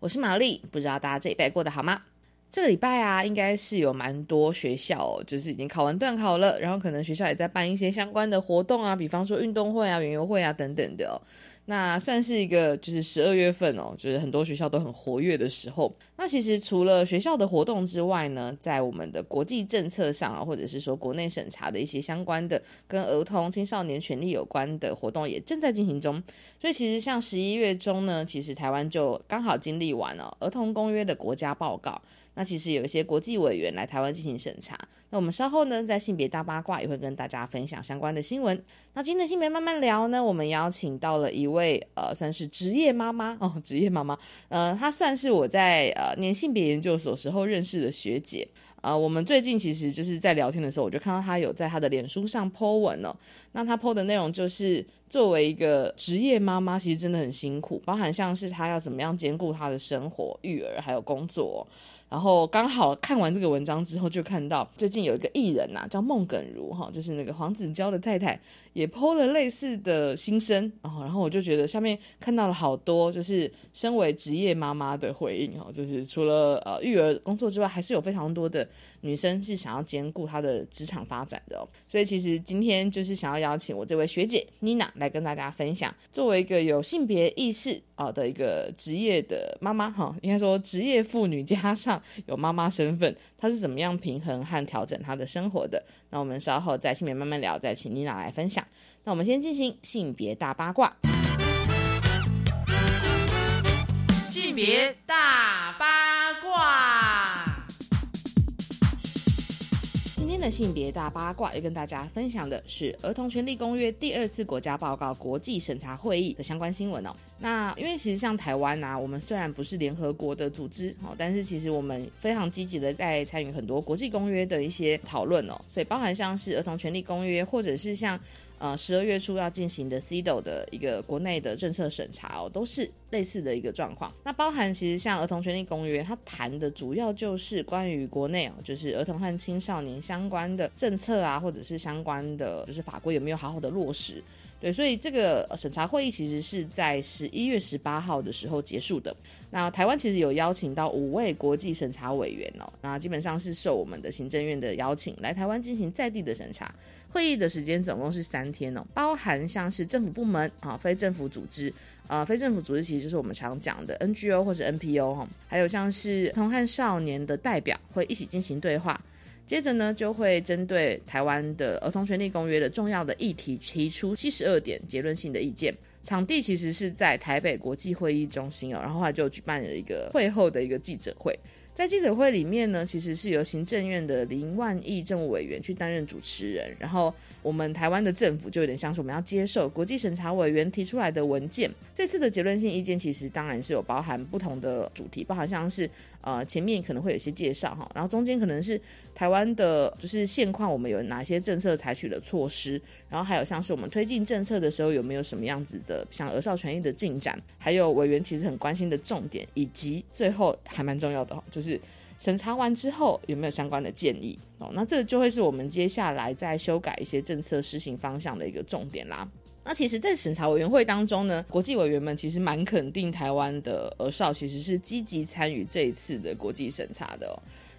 我是玛丽。不知道大家这一拜过得好吗？这个礼拜啊，应该是有蛮多学校就是已经考完段考了，然后可能学校也在办一些相关的活动啊，比方说运动会啊、园游会啊等等的哦。那算是一个就是十二月份哦，就是很多学校都很活跃的时候。那其实除了学校的活动之外呢，在我们的国际政策上啊，或者是说国内审查的一些相关的跟儿童青少年权利有关的活动也正在进行中。所以其实像十一月中呢，其实台湾就刚好经历完了儿童公约的国家报告。那其实有一些国际委员来台湾进行审查。那我们稍后呢，在性别大八卦也会跟大家分享相关的新闻。那今天的性别慢慢聊呢，我们邀请到了一位呃，算是职业妈妈 哦，职业妈妈，呃，她算是我在呃年性别研究所时候认识的学姐。啊，我们最近其实就是在聊天的时候，我就看到她有在她的脸书上 po 文哦。那她 po 的内容就是作为一个职业妈妈，其实真的很辛苦，包含像是她要怎么样兼顾她的生活、育儿还有工作。然后刚好看完这个文章之后，就看到最近有一个艺人呐，叫孟耿如哈，就是那个黄子佼的太太，也剖了类似的心声哦。然后我就觉得下面看到了好多，就是身为职业妈妈的回应哦，就是除了呃育儿工作之外，还是有非常多的女生是想要兼顾她的职场发展的哦。所以其实今天就是想要邀请我这位学姐妮娜来跟大家分享，作为一个有性别意识啊的一个职业的妈妈哈，应该说职业妇女加上。有妈妈身份，她是怎么样平衡和调整她的生活的？那我们稍后在性别慢慢聊，再请妮娜来分享。那我们先进行性别大八卦。性别大天的性别大八卦要跟大家分享的是《儿童权利公约》第二次国家报告国际审查会议的相关新闻哦。那因为其实像台湾啊，我们虽然不是联合国的组织哦，但是其实我们非常积极的在参与很多国际公约的一些讨论哦。所以包含像是《儿童权利公约》，或者是像。呃，十二月初要进行的 CDO 的一个国内的政策审查哦，都是类似的一个状况。那包含其实像儿童权利公约，它谈的主要就是关于国内哦，就是儿童和青少年相关的政策啊，或者是相关的就是法规有没有好好的落实。对，所以这个审查会议其实是在十一月十八号的时候结束的。那台湾其实有邀请到五位国际审查委员哦，那基本上是受我们的行政院的邀请来台湾进行在地的审查。会议的时间总共是三天哦，包含像是政府部门啊、非政府组织啊、非政府组织其实就是我们常讲的 NGO 或者 NPO 哈，还有像是童汉少年的代表会一起进行对话。接着呢，就会针对台湾的儿童权利公约的重要的议题提出七十二点结论性的意见。场地其实是在台北国际会议中心哦，然后后来就举办了一个会后的一个记者会。在记者会里面呢，其实是由行政院的林万亿政务委员去担任主持人，然后我们台湾的政府就有点像是我们要接受国际审查委员提出来的文件。这次的结论性意见其实当然是有包含不同的主题，包含像是呃前面可能会有一些介绍哈，然后中间可能是台湾的就是现况，我们有哪些政策采取的措施，然后还有像是我们推进政策的时候有没有什么样子的像儿少权益的进展，还有委员其实很关心的重点，以及最后还蛮重要的，就是。审查完之后有没有相关的建议哦？那这就会是我们接下来在修改一些政策施行方向的一个重点啦。那其实，在审查委员会当中呢，国际委员们其实蛮肯定台湾的儿少其实是积极参与这一次的国际审查的哦。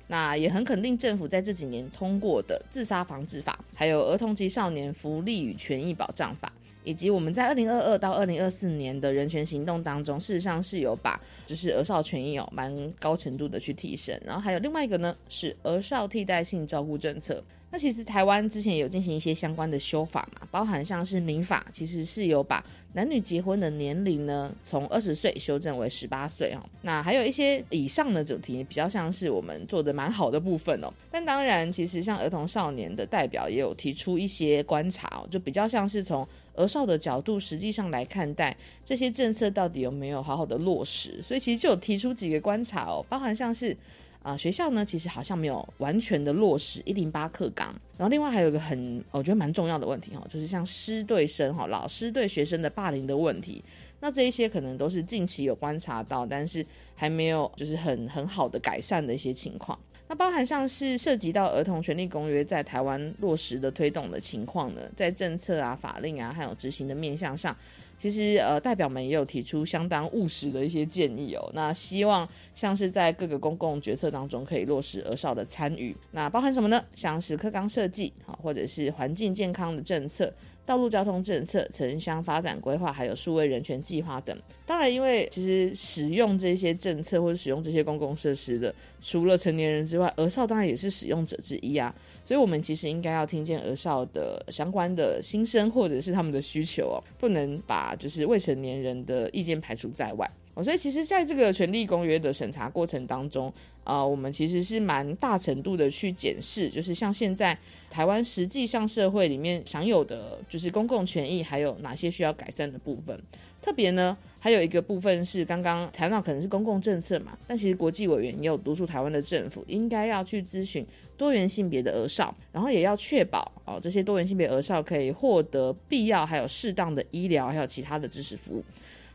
那也很肯定政府在这几年通过的自杀防治法，还有儿童及少年福利与权益保障法。以及我们在二零二二到二零二四年的人权行动当中，事实上是有把就是儿少权益哦，蛮高程度的去提升。然后还有另外一个呢，是儿少替代性照顾政策。那其实台湾之前有进行一些相关的修法嘛，包含像是民法，其实是有把男女结婚的年龄呢从二十岁修正为十八岁哦。那还有一些以上的主题，比较像是我们做的蛮好的部分哦。但当然，其实像儿童少年的代表也有提出一些观察哦，就比较像是从儿少的角度，实际上来看待这些政策到底有没有好好的落实。所以其实就有提出几个观察哦，包含像是。啊，学校呢其实好像没有完全的落实一零八课纲。然后另外还有一个很我觉得蛮重要的问题哈，就是像师对生哈，老师对学生的霸凌的问题。那这一些可能都是近期有观察到，但是还没有就是很很好的改善的一些情况。那包含像是涉及到儿童权利公约在台湾落实的推动的情况呢，在政策啊、法令啊，还有执行的面向上。其实，呃，代表们也有提出相当务实的一些建议哦。那希望像是在各个公共决策当中可以落实儿少的参与。那包含什么呢？像是课纲设计啊，或者是环境健康的政策。道路交通政策、城乡发展规划，还有数位人权计划等。当然，因为其实使用这些政策或者使用这些公共设施的，除了成年人之外，儿少当然也是使用者之一啊。所以，我们其实应该要听见儿少的相关的心声，或者是他们的需求哦，不能把就是未成年人的意见排除在外。哦，所以其实在这个权利公约的审查过程当中，啊，我们其实是蛮大程度的去检视，就是像现在台湾实际上社会里面享有的，就是公共权益，还有哪些需要改善的部分。特别呢，还有一个部分是刚刚谈到可能是公共政策嘛，但其实国际委员也有督促台湾的政府应该要去咨询多元性别的儿少，然后也要确保哦这些多元性别儿少可以获得必要还有适当的医疗还有其他的知识服务。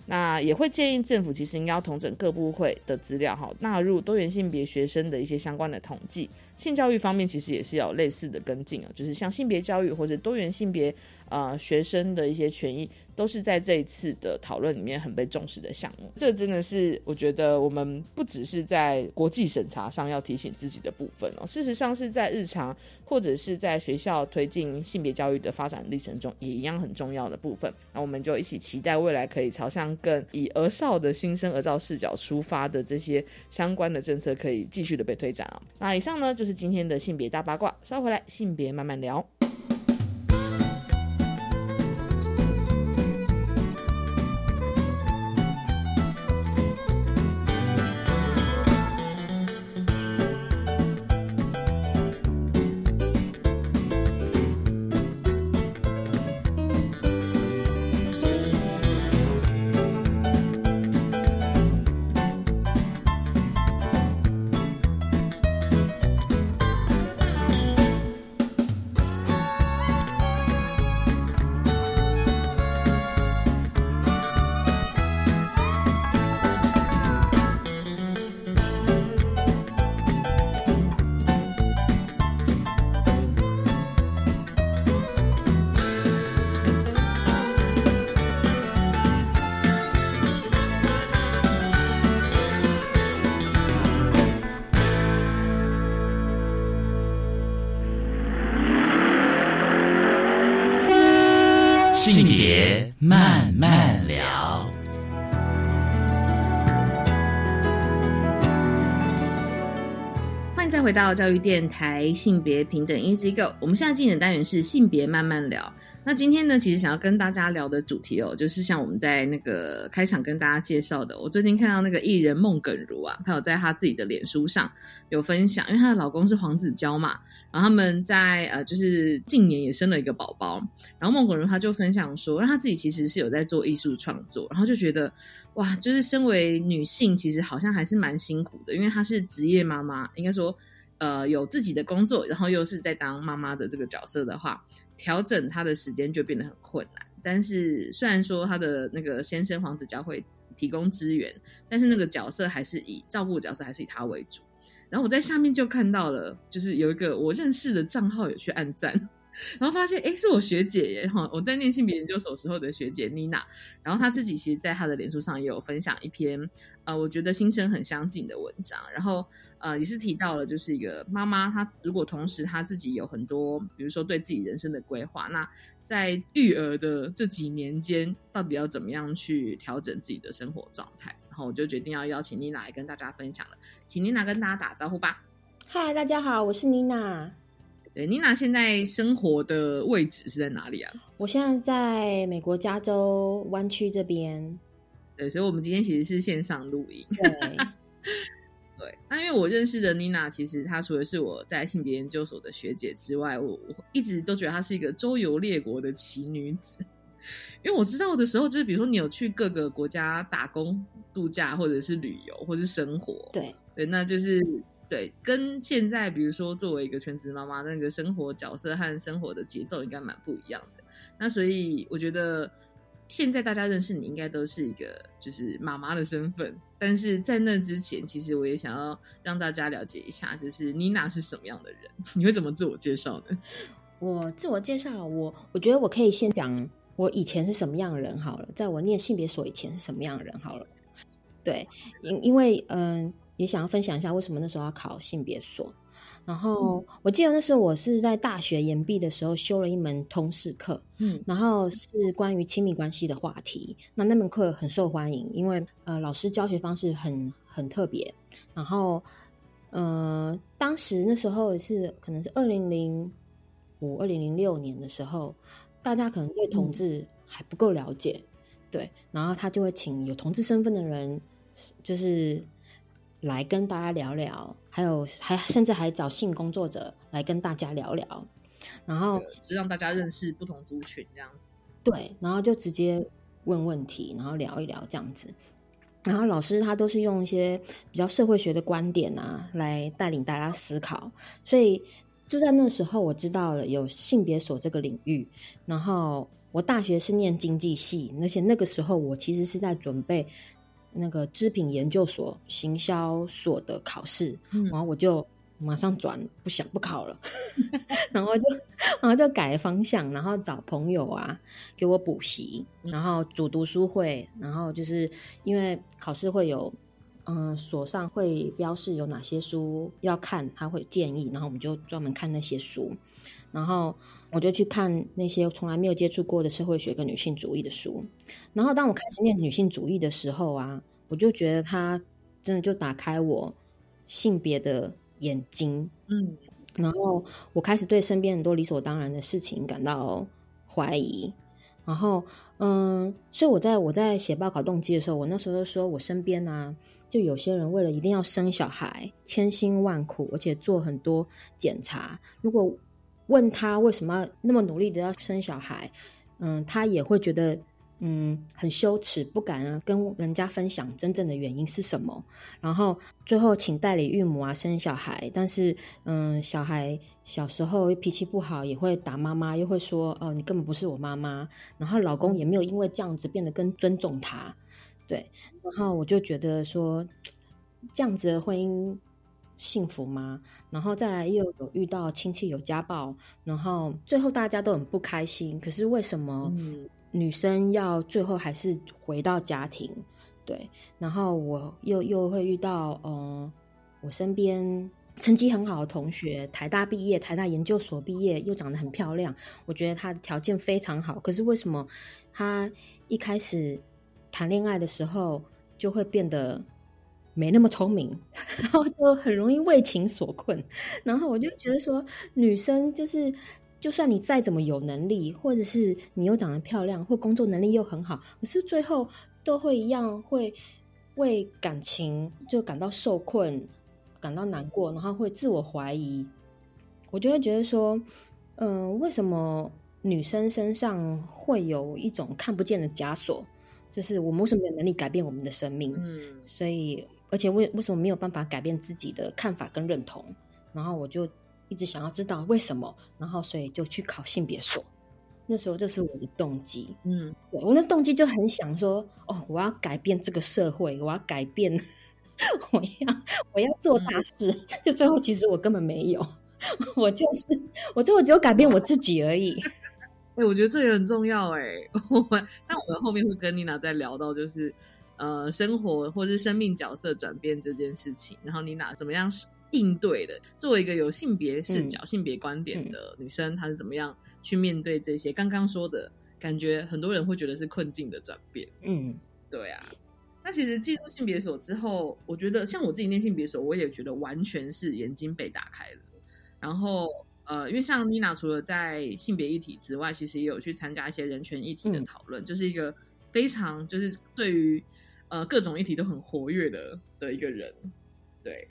那也会建议政府其实应该要统整各部会的资料，哈，纳入多元性别学生的一些相关的统计。性教育方面其实也是有类似的跟进啊，就是像性别教育或者多元性别呃学生的一些权益。都是在这一次的讨论里面很被重视的项目，这真的是我觉得我们不只是在国际审查上要提醒自己的部分哦，事实上是在日常或者是在学校推进性别教育的发展历程中也一样很重要的部分。那我们就一起期待未来可以朝向更以儿少的新生儿照视角出发的这些相关的政策可以继续的被推展啊。那以上呢就是今天的性别大八卦，稍回来性别慢慢聊。到教育电台性别平等 Easy Go，我们现在进的单元是性别慢慢聊。那今天呢，其实想要跟大家聊的主题哦，就是像我们在那个开场跟大家介绍的，我最近看到那个艺人孟耿如啊，她有在她自己的脸书上有分享，因为她的老公是黄子佼嘛，然后他们在呃就是近年也生了一个宝宝，然后孟耿如她就分享说，让她自己其实是有在做艺术创作，然后就觉得哇，就是身为女性，其实好像还是蛮辛苦的，因为她是职业妈妈，应该说。呃，有自己的工作，然后又是在当妈妈的这个角色的话，调整她的时间就变得很困难。但是虽然说她的那个先生黄子佼会提供资源，但是那个角色还是以照顾角色还是以他为主。然后我在下面就看到了，就是有一个我认识的账号有去按赞，然后发现哎是我学姐耶哈，我在念性别研究所时候的学姐妮娜。然后她自己其实在她的脸书上也有分享一篇呃，我觉得心声很相近的文章，然后。呃，也是提到了，就是一个妈妈，她如果同时她自己有很多，比如说对自己人生的规划，那在育儿的这几年间，到底要怎么样去调整自己的生活状态？然后我就决定要邀请妮娜来跟大家分享了，请妮娜跟大家打招呼吧。嗨，大家好，我是妮娜。对，妮娜现在生活的位置是在哪里啊？我现在在美国加州湾区这边。对，所以我们今天其实是线上录音。对。对，那因为我认识的妮娜，其实她除了是我在性别研究所的学姐之外，我我一直都觉得她是一个周游列国的奇女子。因为我知道的时候，就是比如说你有去各个国家打工、度假，或者是旅游，或是生活。对对，那就是对，跟现在比如说作为一个全职妈妈，那个生活角色和生活的节奏应该蛮不一样的。那所以我觉得现在大家认识你应该都是一个就是妈妈的身份，但是在那之前，其实我也想要让大家了解一下，就是妮娜是什么样的人，你会怎么自我介绍呢？我自我介绍，我我觉得我可以先讲我以前是什么样的人好了，在我念性别所以前是什么样的人好了。对，因因为嗯，也想要分享一下为什么那时候要考性别所。然后我记得那时候我是在大学研毕的时候修了一门通识课，嗯，然后是关于亲密关系的话题。那那门课很受欢迎，因为呃老师教学方式很很特别。然后呃当时那时候是可能是二零零五、二零零六年的时候，大家可能对同志还不够了解，对，然后他就会请有同志身份的人，就是。来跟大家聊聊，还有还甚至还找性工作者来跟大家聊聊，然后就让大家认识不同族群这样子。对，然后就直接问问题，然后聊一聊这样子。然后老师他都是用一些比较社会学的观点啊，来带领大家思考。所以就在那时候，我知道了有性别所这个领域。然后我大学是念经济系，而且那个时候我其实是在准备。那个织品研究所行销所的考试，然后我就马上转，不想不考了，然后就然后就改方向，然后找朋友啊给我补习，然后组读书会，然后就是因为考试会有，嗯，所上会标示有哪些书要看，他会建议，然后我们就专门看那些书，然后我就去看那些从来没有接触过的社会学跟女性主义的书。然后，当我开始念女性主义的时候啊，我就觉得它真的就打开我性别的眼睛，嗯，然后我开始对身边很多理所当然的事情感到怀疑，然后，嗯，所以我在我在写报考动机的时候，我那时候说我身边呢，就有些人为了一定要生小孩，千辛万苦，而且做很多检查。如果问他为什么那么努力的要生小孩，嗯，他也会觉得。嗯，很羞耻，不敢啊，跟人家分享真正的原因是什么。然后最后请代理孕母啊生小孩，但是嗯，小孩小时候脾气不好，也会打妈妈，又会说哦，你根本不是我妈妈。然后老公也没有因为这样子变得更尊重她，对。然后我就觉得说，这样子的婚姻幸福吗？然后再来又有遇到亲戚有家暴，然后最后大家都很不开心。可是为什么？女生要最后还是回到家庭，对。然后我又又会遇到，呃，我身边成绩很好的同学，台大毕业，台大研究所毕业，又长得很漂亮，我觉得她的条件非常好。可是为什么她一开始谈恋爱的时候就会变得没那么聪明，然后就很容易为情所困？然后我就觉得说，女生就是。就算你再怎么有能力，或者是你又长得漂亮，或工作能力又很好，可是最后都会一样会为感情就感到受困，感到难过，然后会自我怀疑。我就会觉得说，嗯，为什么女生身上会有一种看不见的枷锁？就是我们为什么没有能力改变我们的生命？嗯，所以而且为为什么没有办法改变自己的看法跟认同？然后我就。一直想要知道为什么，然后所以就去考性别所。那时候就是我的动机，嗯，我那动机就很想说，哦，我要改变这个社会，我要改变，我要我要做大事。就最后其实我根本没有，我就是我最后只有改变我自己而已。哎，我觉得这也很重要哎。我们但我们后面会跟妮娜再聊到，就是呃，生活或是生命角色转变这件事情。然后妮娜怎么样？应对的，作为一个有性别视角、性别观点的女生，她是怎么样去面对这些刚刚说的感觉？很多人会觉得是困境的转变。嗯，对啊。那其实进入性别所之后，我觉得像我自己念性别所，我也觉得完全是眼睛被打开了。然后，呃，因为像妮娜除了在性别议题之外，其实也有去参加一些人权议题的讨论，就是一个非常就是对于呃各种议题都很活跃的的一个人，对。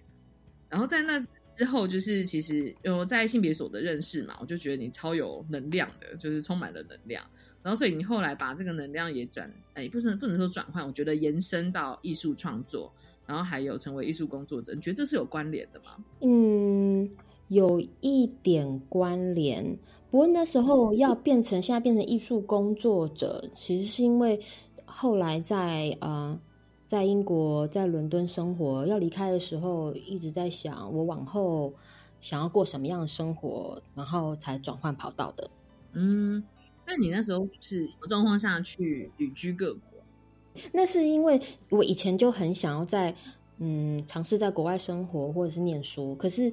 然后在那之后，就是其实有在性别所的认识嘛，我就觉得你超有能量的，就是充满了能量。然后所以你后来把这个能量也转，哎，不能不能说转换，我觉得延伸到艺术创作，然后还有成为艺术工作者，你觉得这是有关联的吗？嗯，有一点关联。不过那时候要变成现在变成艺术工作者，其实是因为后来在呃在英国在伦敦生活要离开的时候，一直在想我往后想要过什么样的生活，然后才转换跑道的。嗯，那你那时候是什么状况下去旅居各国？那是因为我以前就很想要在嗯尝试在国外生活或者是念书，可是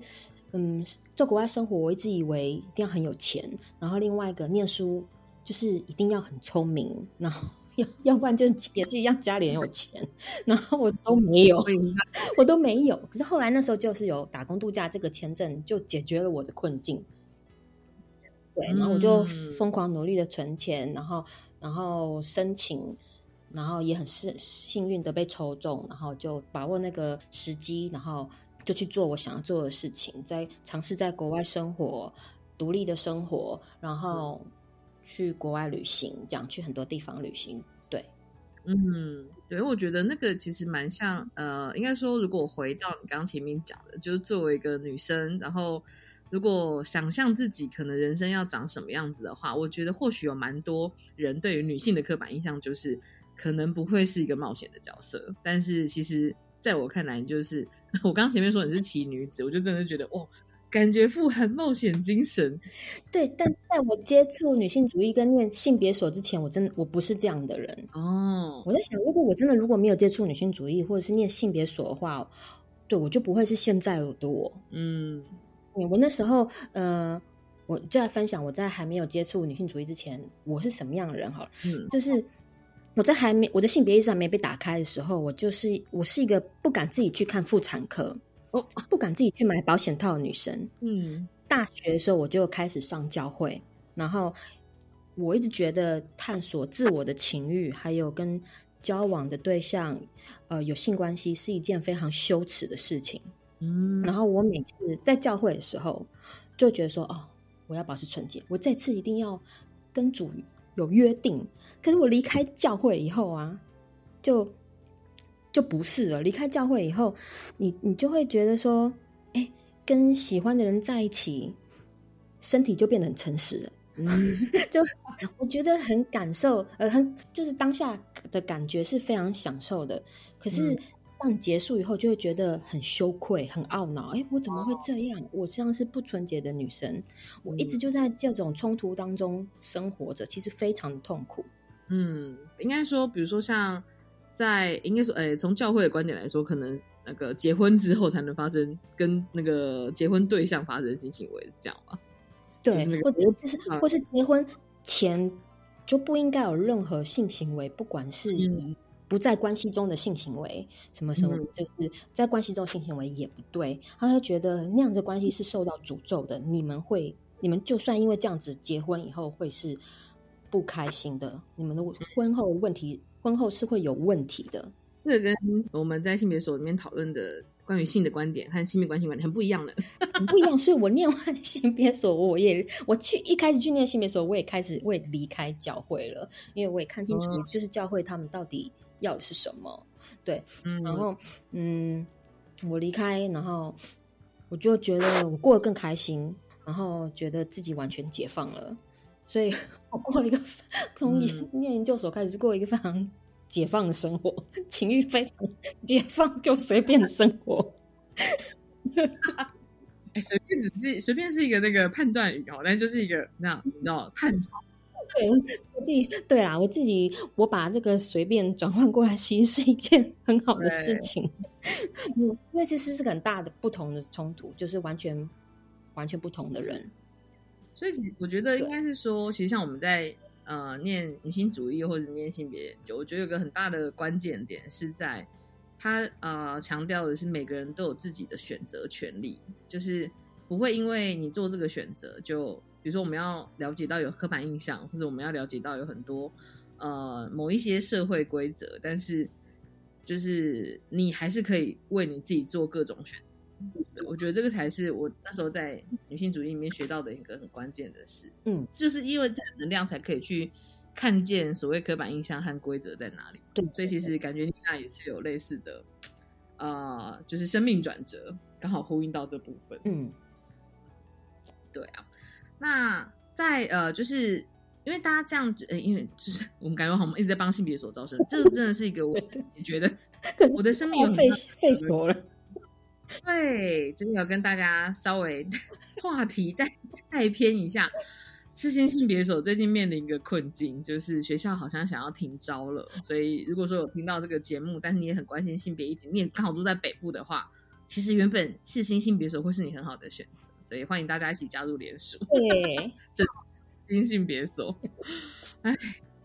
嗯在国外生活，我一直以为一定要很有钱，然后另外一个念书就是一定要很聪明，然后要要不然就也是一样家里很有钱，然后我都没有，我都没有。可是后来那时候就是有打工度假这个签证，就解决了我的困境。对，然后我就疯狂努力的存钱，然后然后申请。然后也很幸幸运的被抽中，然后就把握那个时机，然后就去做我想要做的事情，在尝试在国外生活，独立的生活，然后去国外旅行，这样去很多地方旅行。对，嗯，对，我觉得那个其实蛮像，呃，应该说，如果回到你刚刚前面讲的，就是作为一个女生，然后如果想象自己可能人生要长什么样子的话，我觉得或许有蛮多人对于女性的刻板印象就是。可能不会是一个冒险的角色，但是其实在我看来，就是 我刚刚前面说你是奇女子，我就真的觉得哦，感觉富含冒险精神。对，但在我接触女性主义跟念性别所之前，我真的我不是这样的人哦。我在想，如果我真的如果没有接触女性主义或者是念性别所的话，对我就不会是现在的我。嗯，我那时候呃，我就在分享我在还没有接触女性主义之前，我是什么样的人好了，嗯，就是。我在还没我的性别意识还没被打开的时候，我就是我是一个不敢自己去看妇产科，哦，不敢自己去买保险套的女生。嗯，大学的时候我就开始上教会，然后我一直觉得探索自我的情欲，还有跟交往的对象，呃，有性关系是一件非常羞耻的事情。嗯，然后我每次在教会的时候，就觉得说，哦，我要保持纯洁，我这次一定要跟主有约定。可是我离开教会以后啊，就就不是了。离开教会以后，你你就会觉得说，哎，跟喜欢的人在一起，身体就变得很诚实了。嗯，就我觉得很感受，呃，很就是当下的感觉是非常享受的。可是当结束以后，就会觉得很羞愧、很懊恼。哎，我怎么会这样？我这样是不纯洁的女生。我一直就在这种冲突当中生活着，其实非常的痛苦。嗯，应该说，比如说像在应该说，哎，从教会的观点来说，可能那个结婚之后才能发生跟那个结婚对象发生性行为，这样吧？对，或者就是或是结婚前就不应该有任何性行为，不管是以不在关系中的性行为，什么什么，就是在关系中性行为也不对。他就觉得那样的关系是受到诅咒的，你们会，你们就算因为这样子结婚以后会是。不开心的，你们的婚后问题，婚后是会有问题的。这跟我们在性别所里面讨论的关于性的观点和亲密关系观点很不一样的，很不一样。所以我念完性别所，我也我去一开始去念性别所，我也开始会离开教会了，因为我也看清楚，就是教会他们到底要的是什么。对，嗯，然后嗯，我离开，然后我就觉得我过得更开心，然后觉得自己完全解放了。所以 我过了一个 从念研究所开始过一个非常解放的生活，情欲非常 解放，又随便的生活。哎，随便只是随便是一个那个判断语哦，但就是一个那样，你知道探索。对我自己，对啦，我自己我把这个随便转换过来，其实是一件很好的事情。嗯，因为其实是很大的不同的冲突，就是完全完全不同的人。所以，我觉得应该是说，其实像我们在呃念女性主义或者念性别研究，我觉得有个很大的关键点是在他呃强调的是每个人都有自己的选择权利，就是不会因为你做这个选择，就比如说我们要了解到有刻板印象，或者我们要了解到有很多呃某一些社会规则，但是就是你还是可以为你自己做各种选。我觉得这个才是我那时候在女性主义里面学到的一个很关键的事。嗯，就是因为这个能量才可以去看见所谓刻板印象和规则在哪里。对，所以其实感觉妮娜也是有类似的呃，就是生命转折，刚好呼应到这部分。嗯，对啊。那在呃，就是因为大家这样，呃，因为就是 我们感觉好像一直在帮性别所招生，这个真的是一个我 也觉得可是我的生命有很费大费手了。对，这边有跟大家稍微 话题带带偏一下。世新性别所最近面临一个困境，就是学校好像想要停招了。所以如果说有听到这个节目，但是你也很关心性别议题，你也刚好住在北部的话，其实原本世新性别所会是你很好的选择。所以欢迎大家一起加入联署。对，这新性别所，哎，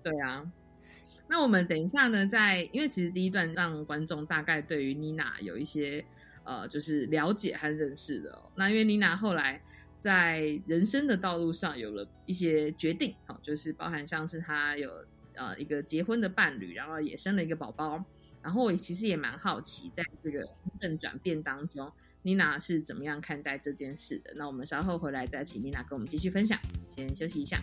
对啊。那我们等一下呢，在因为其实第一段让观众大概对于妮娜有一些呃，就是了解和认识的、那因为妮娜后来在人生的道路上有了一些决定，好、就是包含像是她有呃一个结婚的伴侣，然后也生了一个宝宝。然后我其实也蛮好奇，在这个身份转变当中，妮娜是怎么样看待这件事的？那我们稍后回来再请妮娜跟我们继续分享。先休息一下。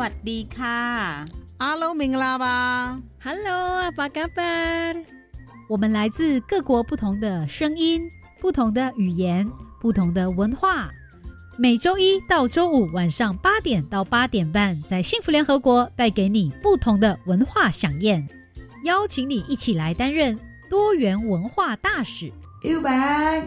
วัสดีค่ะ Hello，明拉吧。 Hello，apa kabar？我们来自各国不同的声音、不同的语言、不同的文化。每周一到周五晚上八点到八点半，在幸福联合国带给你不同的文化飨宴，邀请你一起来担任多元文化大使。右白，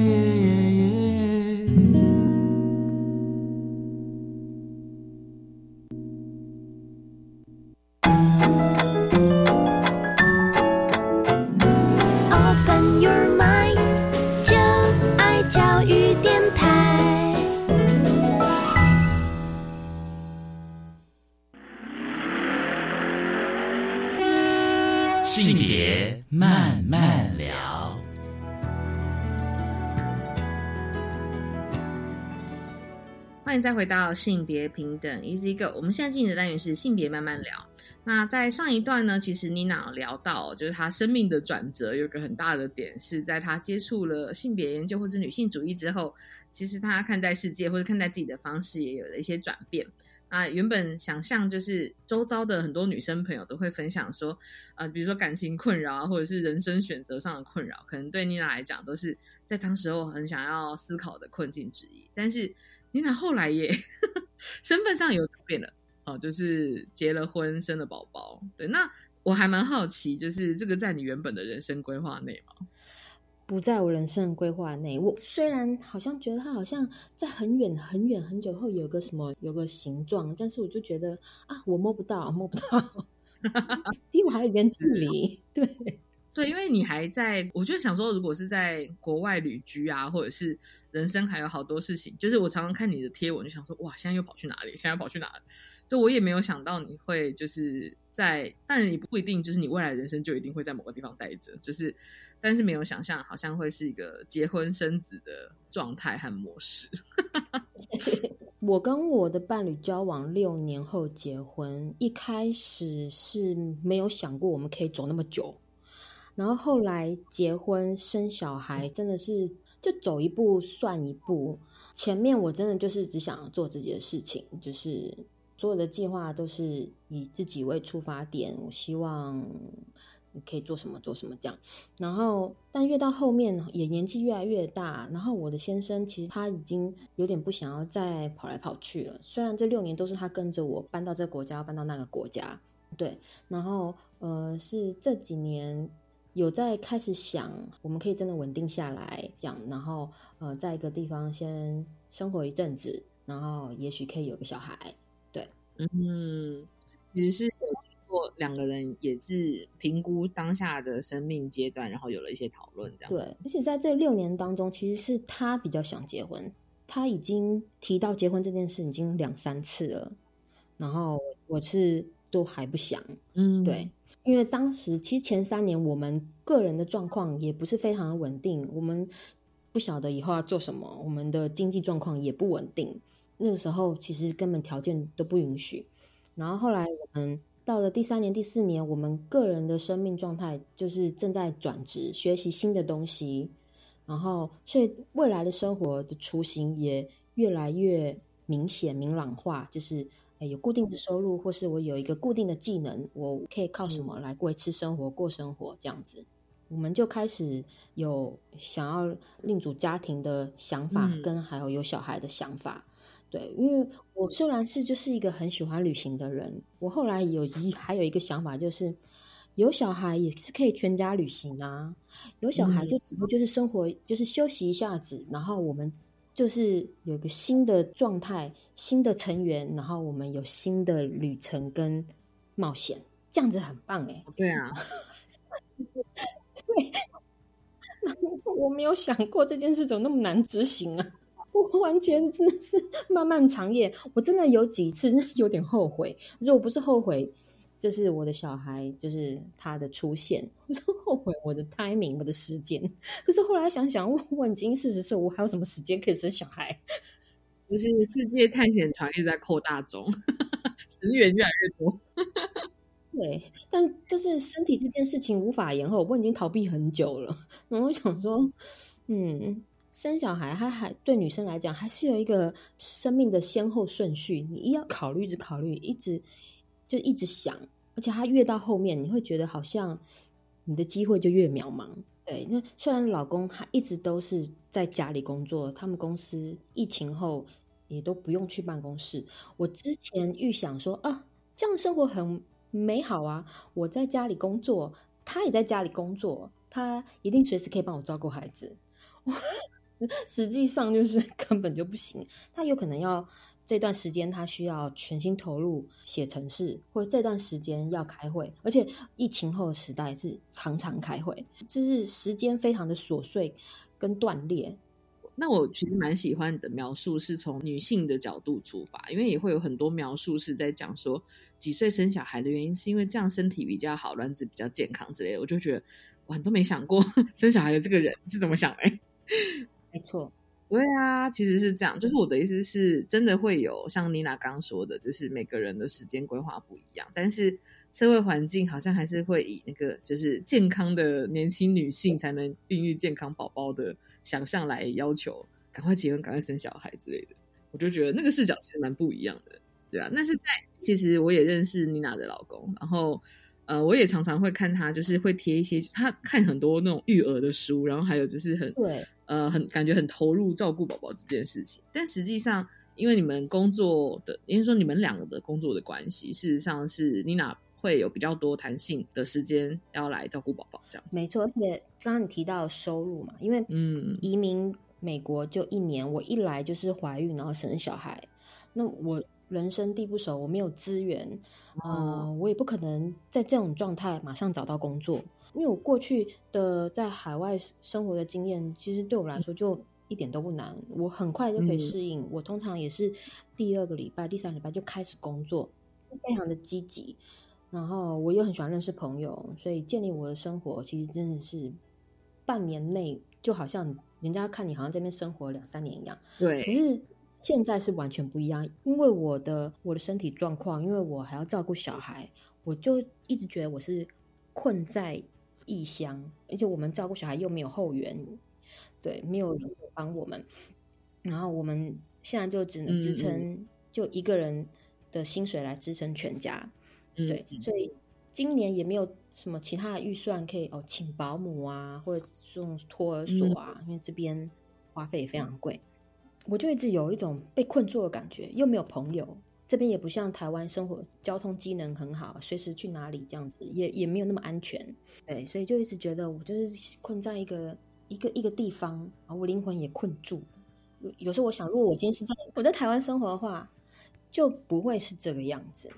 欢迎再回到性别平等 Easy Go。我们现在进行的单元是性别慢慢聊。那在上一段呢，其实妮娜聊到，就是她生命的转折有个很大的点，是在她接触了性别研究或者女性主义之后，其实她看待世界或者看待自己的方式也有了一些转变。啊，原本想象就是周遭的很多女生朋友都会分享说，呃，比如说感情困扰啊，或者是人生选择上的困扰，可能对妮娜来讲都是在当时候很想要思考的困境之一。但是妮娜后来也 身份上有改变了，哦，就是结了婚，生了宝宝。对，那我还蛮好奇，就是这个在你原本的人生规划内吗？不在我人生的规划内。我虽然好像觉得它好像在很远很远很久后有个什么有个形状，但是我就觉得啊，我摸不到，摸不到，离我还有一点距离。对对，因为你还在，我就想说，如果是在国外旅居啊，或者是人生还有好多事情，就是我常常看你的贴文，就想说，哇，现在又跑去哪里？现在跑去哪里？就我也没有想到你会就是在，但也不一定就是你未来人生就一定会在某个地方待着，就是，但是没有想象好像会是一个结婚生子的状态和模式。我跟我的伴侣交往六年后结婚，一开始是没有想过我们可以走那么久，然后后来结婚生小孩，真的是就走一步算一步。前面我真的就是只想做自己的事情，就是所有的计划都是以自己为出发点，我希望你可以做什么做什么这样。然后，但越到后面也年纪越来越大，然后我的先生其实他已经有点不想要再跑来跑去了。虽然这六年都是他跟着我搬到这个国家，搬到那个国家，对。然后呃，是这几年有在开始想，我们可以真的稳定下来，这样，然后呃，在一个地方先生活一阵子，然后也许可以有个小孩，对。嗯，其实是有经过两个人也是评估当下的生命阶段，然后有了一些讨论，这样。对，而且在这六年当中，其实是他比较想结婚，他已经提到结婚这件事已经两三次了，然后我是都还不想，嗯，对，因为当时其实前三年我们个人的状况也不是非常的稳定，我们不晓得以后要做什么，我们的经济状况也不稳定，那个时候其实根本条件都不允许。然后后来我们到了第三年、第四年，我们个人的生命状态就是正在转职，学习新的东西，然后所以未来的生活的雏形也越来越明显、明朗化，就是诶有固定的收入，或是我有一个固定的技能，我可以靠什么来维持生活、过生活这样子。我们就开始有想要另组家庭的想法，嗯跟还有有小孩的想法。对，因为我虽然是就是一个很喜欢旅行的人，我后来有一还有一个想法，就是有小孩也是可以全家旅行啊。有小孩就只不过就是生活，就是休息一下子，然后我们就是有一个新的状态、新的成员，然后我们有新的旅程跟冒险，这样子很棒哎、对啊，对 我没有想过这件事怎么那么难执行啊！我完全真的是漫漫长夜，我真的有几次有点后悔。如果我不是后悔，就是我的小孩，就是他的出现，我是后悔我的 timing，我的时间。可是后来想想，我我已经四十岁，我还有什么时间可以生小孩？就是世界探险团一直在扩大中，成员越来越多。对，但就是身体这件事情无法延后，我已经逃避很久了。然后我想说，嗯，生小孩，它还对女生来讲，还是有一个生命的先后顺序，你一要考虑，一直考虑，一直就一直想，而且他越到后面，你会觉得好像你的机会就越渺茫。对，那虽然老公他一直都是在家里工作，他们公司疫情后也都不用去办公室。我之前预想说啊，这样生活很美好啊，我在家里工作，他也在家里工作，他一定随时可以帮我照顾孩子。我 实际上就是 根本就不行，他有可能要这段时间他需要全心投入写程式，或者这段时间要开会，而且疫情后的时代是常常开会，就是时间非常的琐碎跟断裂。那我其实蛮喜欢你的描述，是从女性的角度出发，因为也会有很多描述是在讲说几岁生小孩的原因，是因为这样身体比较好，卵子比较健康之类的。我就觉得我，都没想过 生小孩的这个人是怎么想的、没错，对啊，其实是这样，就是我的意思是，真的会有像妮娜刚刚说的，就是每个人的时间规划不一样，但是社会环境好像还是会以那个就是健康的年轻女性才能孕育健康宝宝的想象来要求，赶快结婚，赶快生小孩之类的。我就觉得那个视角其实蛮不一样的，对啊。那是在其实我也认识妮娜的老公，然后呃，我也常常会看他，就是会贴一些他看很多那种育儿的书，然后还有就是很对。呃，很感觉很投入照顾宝宝这件事情，但实际上，因为你们工作的，应该说你们两个的工作的关系，事实上是妮娜会有比较多弹性的时间要来照顾宝宝，这样子。没错，而且刚刚你提到收入嘛，因为嗯，移民美国就一年，我一来就是怀孕，然后生小孩，那我人生地不熟，我没有资源，呃，我也不可能在这种状态马上找到工作。因为我过去的在海外生活的经验，其实对我来说就一点都不难，我很快就可以适应。我通常也是第二个礼拜、第三个礼拜就开始工作，非常的积极。然后我又很喜欢认识朋友，所以建立我的生活其实真的是半年内就好像人家看你好像在那边生活两三年一样。对，可是现在是完全不一样，因为我的我的身体状况，因为我还要照顾小孩，我就一直觉得我是困在异乡，而且我们照顾小孩又没有后援，对，没有人帮我们，然后我们现在就只能支撑就一个人的薪水来支撑全家，嗯对，所以今年也没有什么其他的预算可以哦，请保姆啊，或者送托儿所啊，因为这边花费也非常贵。我就一直有一种被困住的感觉，又没有朋友，这边也不像台湾生活交通机能很好，随时去哪里这样子，也也没有那么安全。对，所以就一直觉得我就是困在一个一个一个地方，然后我灵魂也困住。有有时候我想，如果我今天是在我在台湾生活的话，就不会是这个样子。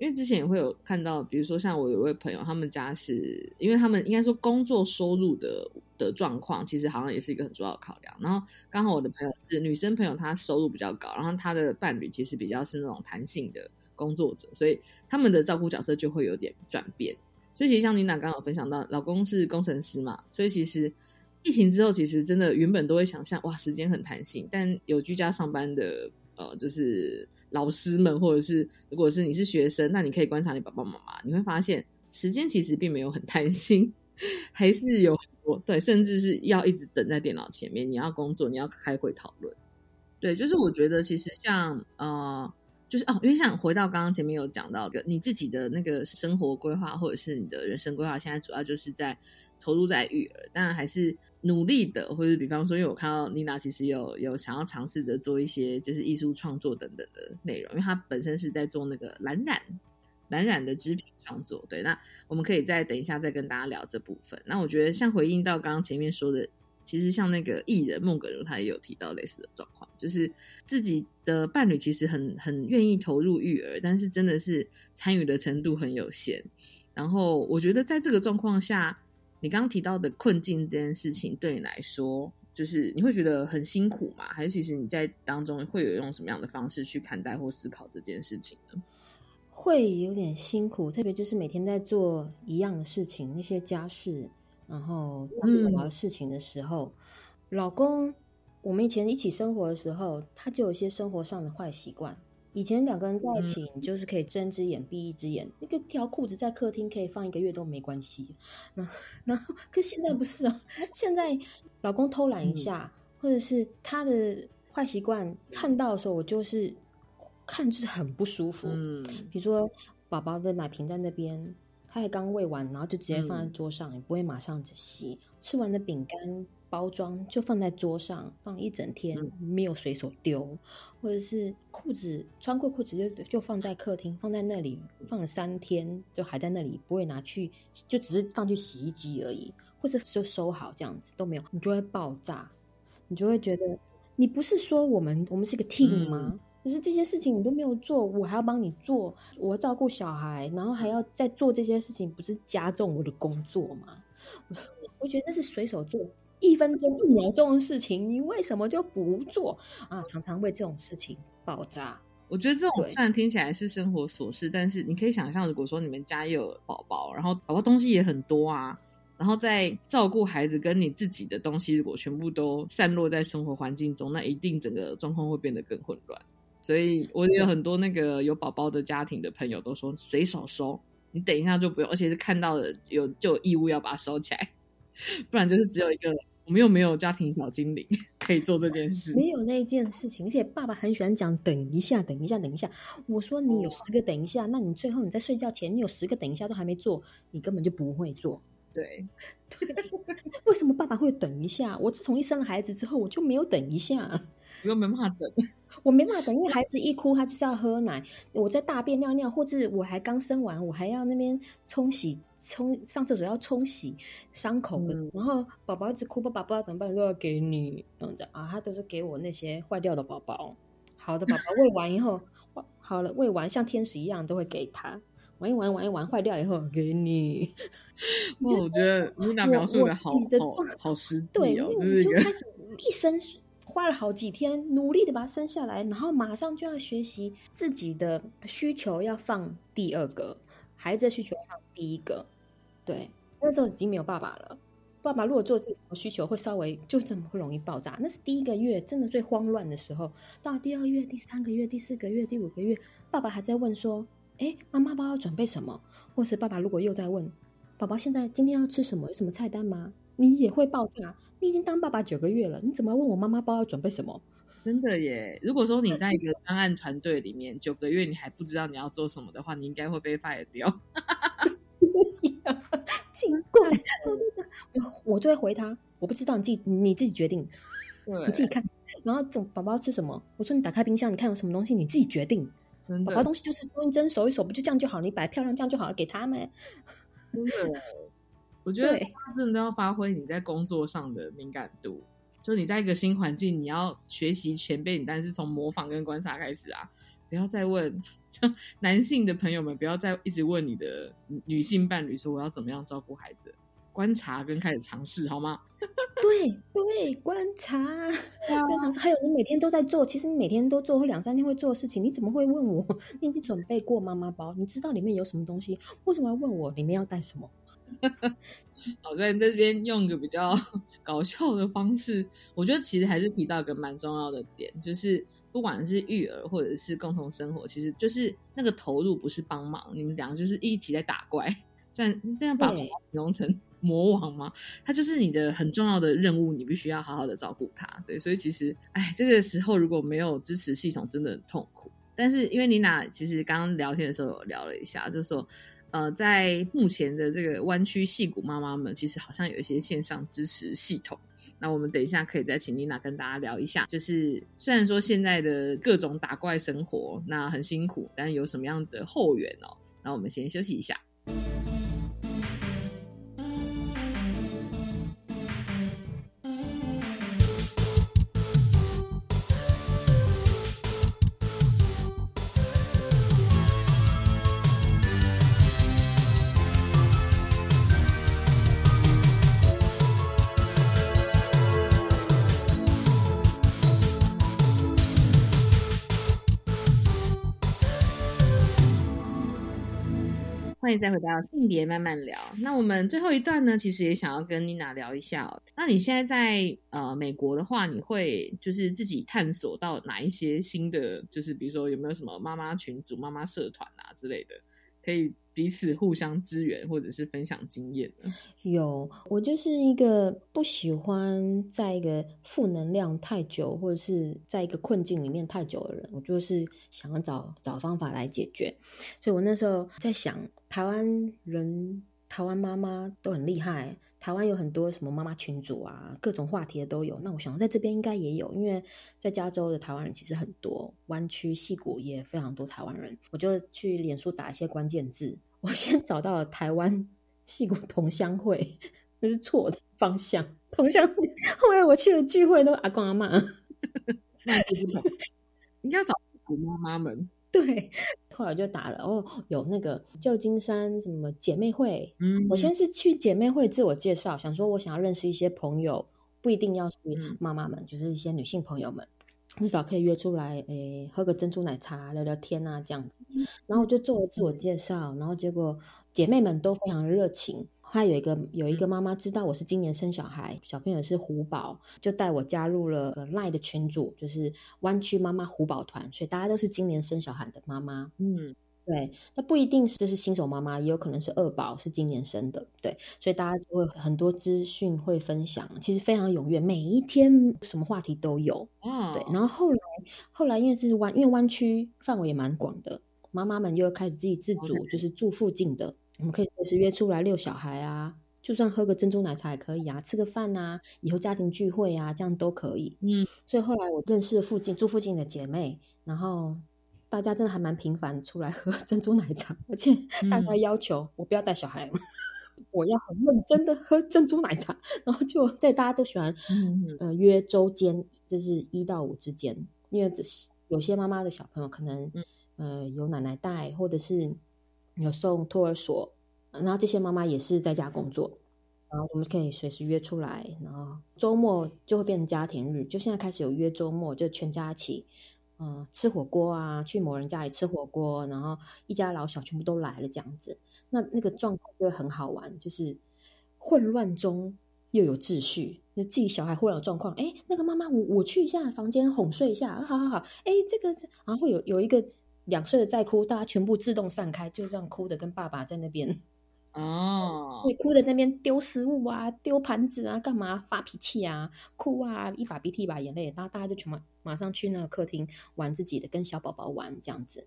因为之前也会有看到，比如说像我有位朋友，他们家是因为他们应该说工作收入的的状况，其实好像也是一个很重要的考量。然后刚好我的朋友是女生朋友，她收入比较高，然后她的伴侣其实比较是那种弹性的工作者，所以他们的照顾角色就会有点转变。所以其实像妮娜刚刚分享到，老公是工程师嘛，所以其实疫情之后，其实真的原本都会想象哇，时间很弹性，但有居家上班的呃，就是老师们，或者是如果是你是学生，那你可以观察你爸爸妈妈，你会发现时间其实并没有很贪心，还是有很多对，甚至是要一直等在电脑前面，你要工作，你要开会讨论。对，就是我觉得其实像呃，就是哦，因为像回到刚刚前面有讲到的，你自己的那个生活规划或者是你的人生规划，现在主要就是在投入在育儿，当然还是努力的，或者比方说，因为我看到妮娜其实有有想要尝试着做一些就是艺术创作等等的内容，因为她本身是在做那个蓝染蓝染的织品创作。对，那我们可以再等一下再跟大家聊这部分。那我觉得像回应到刚刚前面说的。其实像那个艺人孟耿如，他也有提到类似的状况，就是自己的伴侣其实很很愿意投入育儿，但是真的是参与的程度很有限。然后我觉得在这个状况下，你刚刚提到的困境这件事情，对你来说，就是你会觉得很辛苦吗？还是其实你在当中会有用什么样的方式去看待或思考这件事情呢？会有点辛苦，特别就是每天在做一样的事情，那些家事。然后照顾宝宝的事情的时候，老公，我们以前一起生活的时候，他就有一些生活上的坏习惯。以前两个人在一起，你就是可以睁一只眼闭一只眼，那个条裤子在客厅可以放一个月都没关系。然后，然后，可现在不是啊，现在老公偷懒一下，或者是他的坏习惯看到的时候，我就是看就是很不舒服。嗯，比如说宝宝的奶瓶在那边。他还刚喂完，然后就直接放在桌上，也不会马上洗。吃完的饼干包装就放在桌上，放一整天，没有随手丢。或者是裤子穿过裤子就就放在客厅，放在那里放了三天，就还在那里，不会拿去，就只是放去洗衣机而已，或者就收好这样子都没有，你就会爆炸，你就会觉得你不是说我们我们是个 team 吗？可是这些事情你都没有做，我还要帮你做，我要照顾小孩，然后还要再做这些事情，不是加重我的工作吗？我觉得那是随手做，一分钟、一秒钟的事情，你为什么就不做啊？常常为这种事情爆炸。我觉得这种虽然听起来是生活琐事，但是你可以想象，如果说你们家有宝宝，然后宝宝东西也很多啊，然后在照顾孩子跟你自己的东西，如果全部都散落在生活环境中，那一定整个状况会变得更混乱。所以，我有很多那个有宝宝的家庭的朋友都说随手收，你等一下就不用，而且是看到了有就有义务要把它收起来，不然就是只有一个我们又没有家庭小精灵可以做这件事，没有那件事情。而且爸爸很喜欢讲等一下，等一下，等一下。我说你有十个等一下，那你最后你在睡觉前你有十个等一下都还没做，你根本就不会做。对，对，为什么爸爸会等一下？我自从一生了孩子之后，我就没有等一下，我又没办法等。我没办法等，因为孩子一哭，他就是要喝奶。我在大便尿尿，或者我还刚生完，我还要那边冲洗、冲上厕所要冲洗伤口的。然后宝宝一直哭，爸爸不知道怎么办，都要给你这样子啊。他都是给我那些坏掉的宝宝，好的宝宝喂完以后，好了喂完像天使一样都会给他。玩一玩，玩一玩，坏掉以后给你。我觉得你俩描述的好好好实际哦，就是就开始一生。花了好几天，努力的把它生下来，然后马上就要学习自己的需求要放第二个，孩子的需求放第一个。对，那时候已经没有爸爸了。爸爸如果做这什么需求，会稍微就这么会容易爆炸。那是第一个月，真的最慌乱的时候。到第二月、第三个月、第四个月、第五个月，爸爸还在问说：“哎，妈妈帮我准备什么？”或是爸爸如果又在问：“宝宝现在今天要吃什么？有什么菜单吗？”你也会爆炸。你已经当爸爸九个月了，你怎么问我妈妈包要准备什么？真的耶！如果说你在一个专案团队里面九个月，你还不知道你要做什么的话，你应该会被 fire 掉。尽管 我我就会回他，我不知道，你自己你自己决定，你自己看。然后怎宝宝吃什么？我说你打开冰箱，你看有什么东西，你自己决定。宝宝东西就是多一针守一守，不就这样就好？你摆漂亮这样就好了，给他们。真的。我觉得真的都要发挥你在工作上的敏感度，就你在一个新环境，你要学习前辈你，但是从模仿跟观察开始啊，不要再问，就男性的朋友们不要再一直问你的女性伴侣说我要怎么样照顾孩子，观察跟开始尝试好吗？对对，观察，观察。还有你每天都在做，其实你每天都做或两三天会做的事情，你怎么会问我？你已经准备过妈妈包，你知道里面有什么东西，为什么要问我里面要带什么？好，在这边用一个比较 搞笑的方式，我觉得其实还是提到一个蛮重要的点，就是不管是育儿或者是共同生活，其实就是那个投入不是帮忙，你们两个就是一起在打怪。虽然这样把爸爸形容成 魔王吗？他就是你的很重要的任务，你必须要好好的照顾他。对，所以其实，哎，这个时候如果没有支持系统，真的很痛苦。但是因为你俩其实刚刚聊天的时候有聊了一下，就是说，呃，在目前的这个湾区戏骨妈妈们，其实好像有一些线上支持系统。那我们等一下可以再请妮娜跟大家聊一下，就是虽然说现在的各种打怪生活那很辛苦，但有什么样的后援哦？那我们先休息一下。再回到性别慢慢聊。那我们最后一段呢，其实也想要跟妮娜聊一下。那你现在在呃美国的话，你会就是自己探索到哪一些新的，就是比如说有没有什么妈妈群组、妈妈社团啊之类的，可以彼此互相支援或者是分享经验的？有，我就是一个不喜欢在一个负能量太久，或者是在一个困境里面太久的人。我就是想要找找方法来解决。所以我那时候在想，台湾人、台湾妈妈都很厉害，台湾有很多什么妈妈群组啊，各种话题的都有。那我想在这边应该也有，因为在加州的台湾人其实很多，湾区、溪谷也非常多台湾人。我就去脸书打一些关键字，我先找到了台湾。戏骨同乡会那是错的方向，同乡会。后来我去了聚会，都阿公阿妈，那不是应该找古妈妈们。对，后来就打了哦，有那个旧金山什么姐妹会。嗯，我先是去姐妹会自我介绍，想说我想要认识一些朋友，不一定要是妈妈们，就是一些女性朋友们，至少可以约出来，诶，喝个珍珠奶茶聊聊天啊，这样子。然后我就做了自我介绍，然后结果。姐妹们都非常热情。还有一个有一个妈妈知道我是今年生小孩，小朋友是虎宝，就带我加入了个赖的群组，就是湾区妈妈虎宝团。所以大家都是今年生小孩的妈妈。嗯，对，那不一定是就是新手妈妈，也有可能是二宝是今年生的。对，所以大家就会很多资讯会分享，其实非常踊跃，每一天什么话题都有。嗯，对。然后后来后来因为是湾，因为湾区范围也蛮广的，妈妈们又开始自己自主，就是住附近的。我们可以随时约出来遛小孩啊，就算喝个珍珠奶茶也可以啊，吃个饭啊，以后家庭聚会啊，这样都可以。嗯，所以后来我认识附近住附近的姐妹，然后大家真的还蛮频繁出来喝 珍珠奶茶，而且大家要求我不要带小孩，我要很认真的喝珍珠奶茶，然后就在大家都喜欢，呃，约周间，就是一到五之间，因为这有些妈妈的小朋友可能呃有奶奶带，或者是。有送托儿所，然后这些妈妈也是在家工作，然后我们可以随时约出来，然后周末就会变成家庭日，就现在开始有约周末，就全家一起，嗯，吃火锅啊，去某人家里吃火锅，然后一家老小全部都来了这样子，那那个状况就会很好玩，就是混乱中又有秩序，那自己小孩混乱状况，哎，那个妈妈我我去一下房间哄睡一下，好好好，哎，这个然后会有有一个。两岁的在哭，大家全部自动散开，就这样哭的跟爸爸在那边 哦，会哭的那边丢食物啊，丢盘子啊，干嘛发脾气啊，哭啊，一把鼻涕一把眼泪，然后大家就全马马上去那个客厅玩自己的，跟小宝宝玩这样子。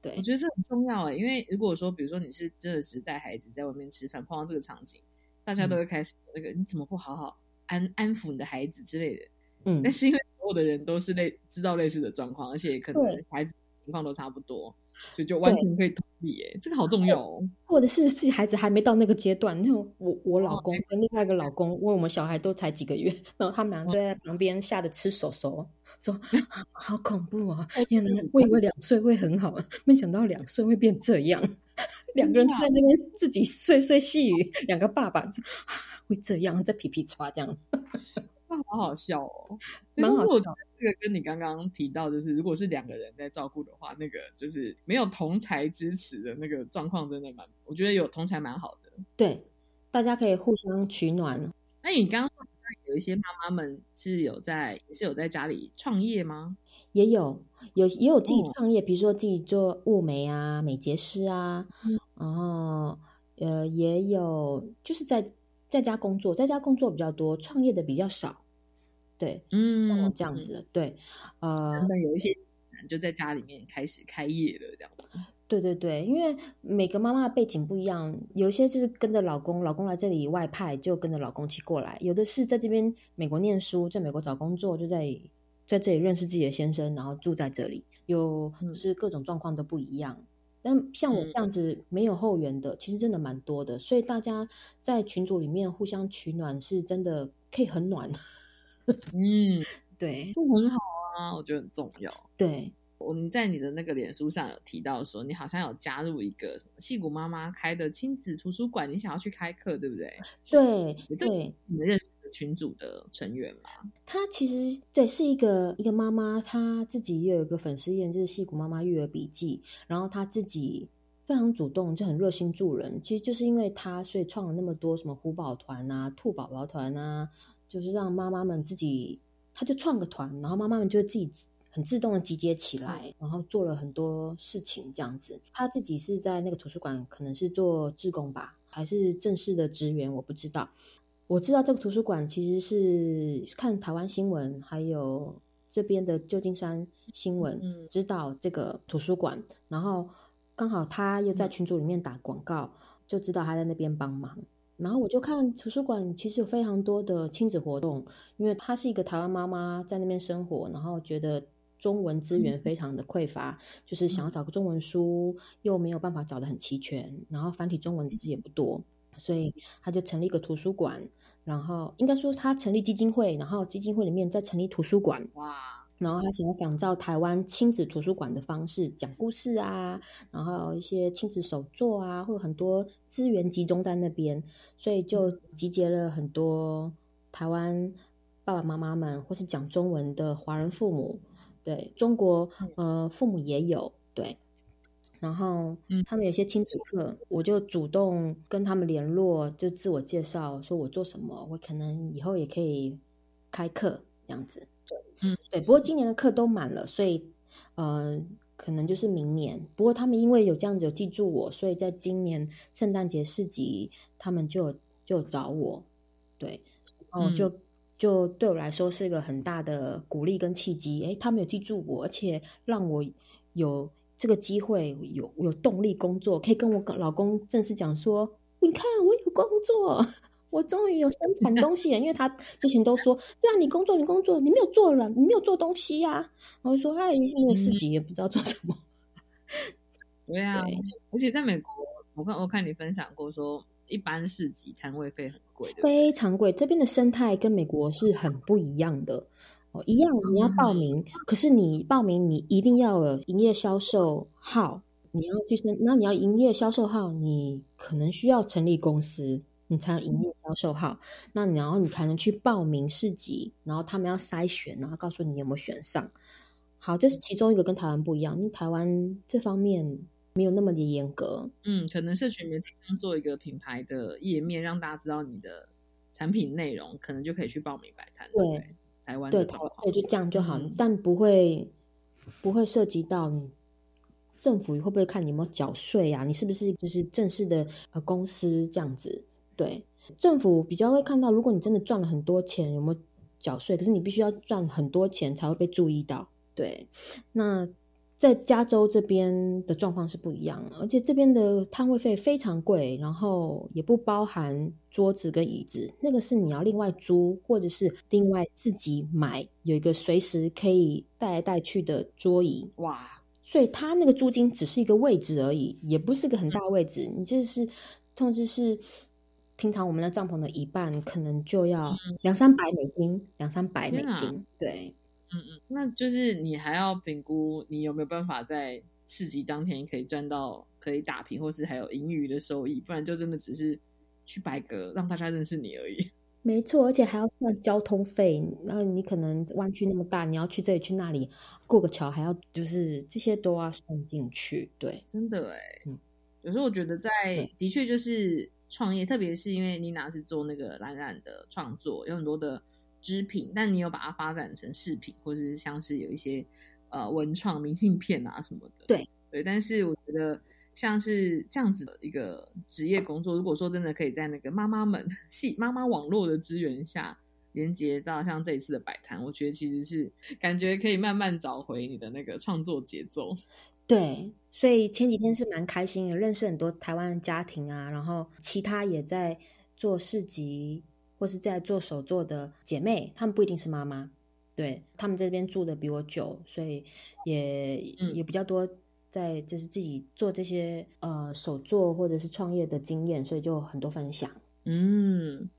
对，我觉得这很重要哎，因为如果说比如说你是真的是带孩子在外面吃饭，碰到这个场景，大家都会开始那个你怎么不好好安安抚你的孩子之类的。嗯，但是因为所有的人都是类知道类似的状况，而且可能孩子。情况都差不多，所以就完全可以同理耶，这个好重要哦。或者是自己孩子还没到那个阶段，就我我老公跟另外一个老公，问我们小孩都才几个月，然后他们俩就在旁边吓得吃手手，说 好恐怖啊！原来我以为两岁会很好，没想到两岁会变这样。两个人就在那边自己碎碎细语，两个爸爸说 会这样，在皮皮抓这样。好好笑哦，蛮好笑。这个跟你刚刚提到，就是如果是两个人在照顾的话，那个就是没有同才支持的那个状况，真的蛮，我觉得有同才蛮好的。对，大家可以互相取暖。那你刚刚说有一些妈妈们是有在，也是有在家里创业吗？也有有也有自己创业，比如说自己做物美啊、美睫师啊，然后呃也有就是在在家工作，在家工作比较多，创业的比较少。对，嗯，这样子，对，呃，他们有一些就在家里面开始开业了，这样。对对对，因为每个妈妈的背景不一样，有些就是跟着老公，老公来这里外派，就跟着老公一起过来；有的是在这边美国念书，在美国找工作，就在在这里认识自己的先生，然后住在这里。有是各种状况都不一样。但像我这样子没有后援的，其实真的蛮多的，所以大家在群组里面互相取暖，是真的可以很暖。嗯，对，这很好啊，我觉得很重要。对，我你在你的那个脸书上有提到说，你好像有加入一个什么戏骨妈妈开的亲子图书馆，你想要去开课，对不对？对，对，你们认识的群组的成员吗？他其实对是一个一个妈妈，她自己也有一个粉丝页，就是戏骨妈妈育儿笔记，然后她自己非常主动，就很热心助人。其实就是因为她，所以创了那么多什么虎宝团啊、兔宝宝团啊。就是让妈妈们自己，他就创个团，然后妈妈们就自己很自动的集结起来，然后做了很多事情这样子。他自己是在那个图书馆，可能是做志工吧，还是正式的职员，我不知道。我知道这个图书馆其实是看台湾新闻，还有这边的旧金山新闻，知道这个图书馆，然后刚好他又在群组里面打广告，就知道他在那边帮忙。然后我就看图书馆，其实有非常多的亲子活动，因为她是一个台湾妈妈在那边生活，然后觉得中文资源非常的匮乏，就是想要找个中文书，又没有办法找的很齐全，然后繁体中文其实也不多，所以他就成立一个图书馆，然后应该说他成立基金会，然后基金会里面再成立图书馆。哇！然后他想要仿照台湾亲子图书馆的方式讲故事啊，然后一些亲子手作啊，会有很多资源集中在那边，所以就集结了很多台湾爸爸妈妈们或是讲中文的华人父母，对中国呃父母也有对，然后他们有些亲子课，我就主动跟他们联络，就自我介绍，说我做什么，我可能以后也可以开课这样子。嗯，对，不过今年的课都满了，所以，呃，可能就是明年。不过他们因为有这样子有记住我，所以在今年圣诞节市集，他们就就找我，对，然后就就对我来说是一个很大的鼓励跟契机。哎，他们有记住我，而且让我有这个机会，有有动力工作，可以跟我老公正式讲说，你看我有工作。我终于有生产 东西了，因为他之前都说，对啊，你工作，你工作，你没有做了，你没有做东西呀。我就说，他已经没有四级，也不知道做什么。对啊，而且在美国，我看我看你分享过，说一般市集摊位费很贵，非常贵。这边的生态跟美国是很不一样的哦，一样你要报名，可是你报名你一定要有营业销售号，你要去申，那你要营业销售号，你可能需要成立公司。你才有营业销售号，那然后你才能去报名市集，然后他们要筛选，然后告诉你有没有选上。好，这是其中一个跟台湾不一样，因为台湾这方面没有那么的严格。嗯，可能社群媒体上做一个品牌的页面，让大家知道你的产品内容，可能就可以去报名摆摊。对，台湾对台对就这样就好，但不会不会涉及到你政府会不会看你有没有缴税啊？你是不是就是正式的呃公司这样子？对，政府比较会看到，如果你真的赚了很多钱，有没有缴税？可是你必须要赚很多钱才会被注意到。对，那在加州这边的状况是不一样，而且这边的摊位费非常贵，然后也不包含桌子跟椅子，那个是你要另外租，或者是另外自己买，有一个随时可以带来带去的桌椅。哇，所以他那个租金只是一个位置而已，也不是个很大位置，你就是通知是。平常我们的帐篷的一半可能就要两三百美金，两三百美金。对，嗯嗯，那就是你还要评估你有没有办法在市集当天可以赚到可以打平，或是还有盈余的收益，不然就真的只是去摆个让大家认识你而已。没错，而且还要算交通费，然后你可能湾区那么大，你要去这里去那里过个桥，还要就是这些都要算进去。对，真的哎，嗯，有时候我觉得在的确就是。创业，特别是因为妮娜是做那个蓝染的创作，有很多的织品，但你有把它发展成饰品，或者是像是有一些呃文创明信片啊什么的。对对，但是我觉得像是这样子的一个职业工作，如果说真的可以在那个妈妈们系妈妈网络的资源下。连接到像这一次的摆摊，我觉得其实是感觉可以慢慢找回你的那个创作节奏。对，所以前几天是蛮开心的，认识很多台湾的家庭啊，然后其他也在做市集或是在做手作的姐妹，她们不一定是妈妈，对她们在这边住的比我久，所以也也比较多在就是自己做这些呃手作或者是创业的经验，所以就很多分享。嗯。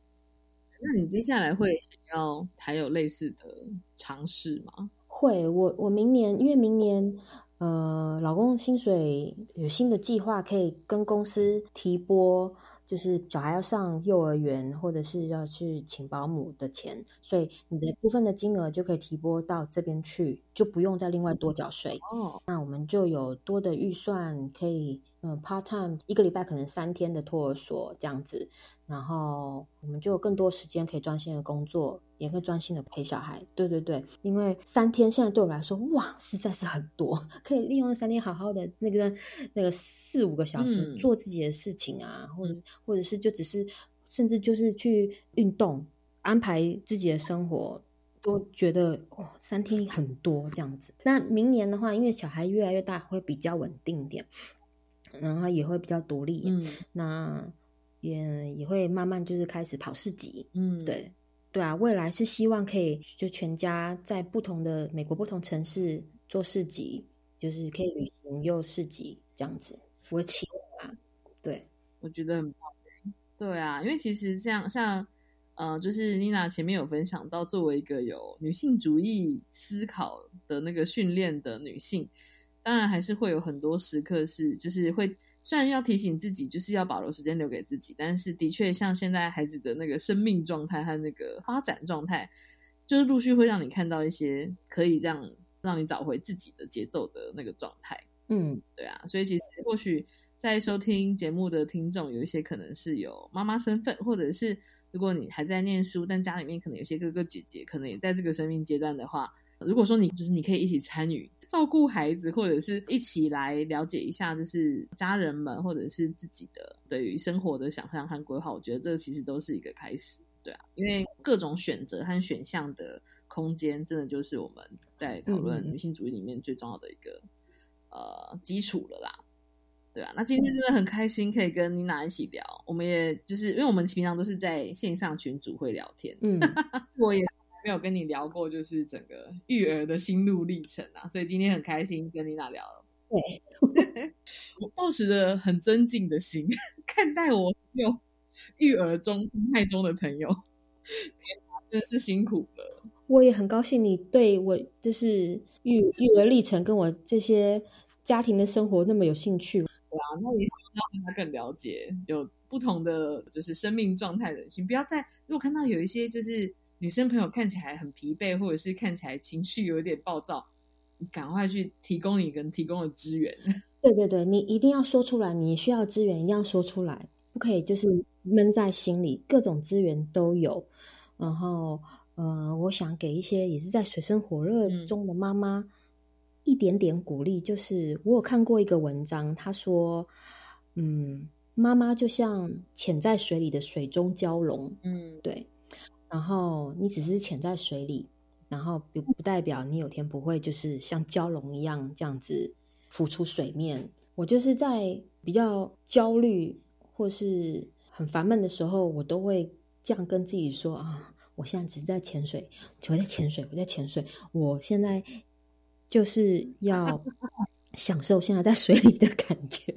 那你接下来会想要还有类似的尝试吗？会，我我明年因为明年呃，老公薪水有新的计划，可以跟公司提拨，就是小孩要上幼儿园或者是要去请保姆的钱，所以你的部分的金额就可以提拨到这边去，就不用再另外多缴税。哦，那我们就有多的预算可以。嗯，part time 一个礼拜可能三天的托儿所这样子，然后我们就有更多时间可以专心的工作，也可以专心的陪小孩。对对对，因为三天现在对我来说，哇，实在是很多，可以利用三天好好的那个那个四五个小时做自己的事情啊，或者或者是就只是甚至就是去运动，安排自己的生活，都觉得哦，三天很多这样子。那明年的话，因为小孩越来越大，会比较稳定一点。然后也会比较独立，嗯，那也也会慢慢就是开始跑市集，嗯，对，对啊，未来是希望可以就全家在不同的美国不同城市做市集，就是可以旅行又市集这样子，我期望啊，对，我觉得很棒，对啊，因为其实像像呃，就是妮娜前面有分享到，作为一个有女性主义思考的那个训练的女性。当然还是会有很多时刻是，就是会虽然要提醒自己，就是要保留时间留给自己，但是的确像现在孩子的那个生命状态和那个发展状态，就是陆续会让你看到一些可以让让你找回自己的节奏的那个状态。嗯，对啊，所以其实或许在收听节目的听众有一些可能是有妈妈身份，或者是如果你还在念书，但家里面可能有些哥哥姐姐，可能也在这个生命阶段的话。如果说你就是你可以一起参与照顾孩子，或者是一起来了解一下，就是家人们或者是自己的对于生活的想象和规划，我觉得这其实都是一个开始，对啊，因为各种选择和选项的空间，真的就是我们在讨论女性主义里面最重要的一个呃基础了啦，对啊，那今天真的很开心可以跟妮娜一起聊，我们也就是因为我们平常都是在线上群组会聊天，嗯，我也。没有跟你聊过，就是整个育儿的心路历程啊，所以今天很开心跟妮娜聊了。对，我抱持着很尊敬的心看待我有育儿中、态中的朋友，天真的是辛苦了。我也很高兴你对我就是育育儿历程跟我这些家庭的生活那么有兴趣。对啊，那也希望让他更了解有不同的就是生命状态的人不要再如果看到有一些就是。女生朋友看起来很疲惫，或者是看起来情绪有点暴躁，你赶快去提供你跟提供的资源。对对对，你一定要说出来，你需要资源一定要说出来，不可以就是闷在心里。各种资源都有，然后呃，我想给一些也是在水深火热中的妈妈一点点鼓励。就是我有看过一个文章，他说，嗯，妈妈就像潜在水里的水中蛟龙，嗯，对。然后你只是潜在水里，然后不不代表你有天不会就是像蛟龙一样这样子浮出水面。我就是在比较焦虑或是很烦闷的时候，我都会这样跟自己说啊，我现在只是在潜水，我在潜水，我在潜水，我现在就是要享受现在在水里的感觉，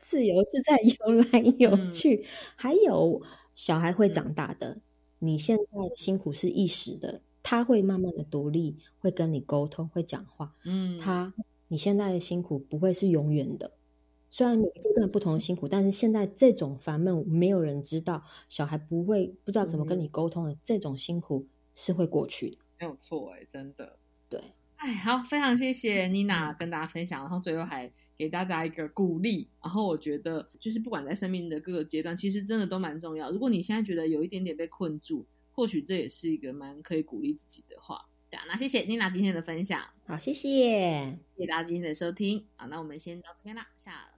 自由自在，游来游去。还有小孩会长大的。你现在的辛苦是一时的，他会慢慢的独立，会跟你沟通，会讲话。嗯，他你现在的辛苦不会是永远的，虽然每个阶段不同的辛苦，但是现在这种烦闷没有人知道，小孩不会不知道怎么跟你沟通的，这种辛苦是会过去的，没有错哎，真的。对，哎，好，非常谢谢妮娜跟大家分享，然后最后还。给大家一个鼓励，然后我觉得就是不管在生命的各个阶段，其实真的都蛮重要。如果你现在觉得有一点点被困住，或许这也是一个蛮可以鼓励自己的话。对啊，那谢谢妮娜今天的分享，好，谢谢，谢谢大家今天的收听。好，那我们先到这边啦，下。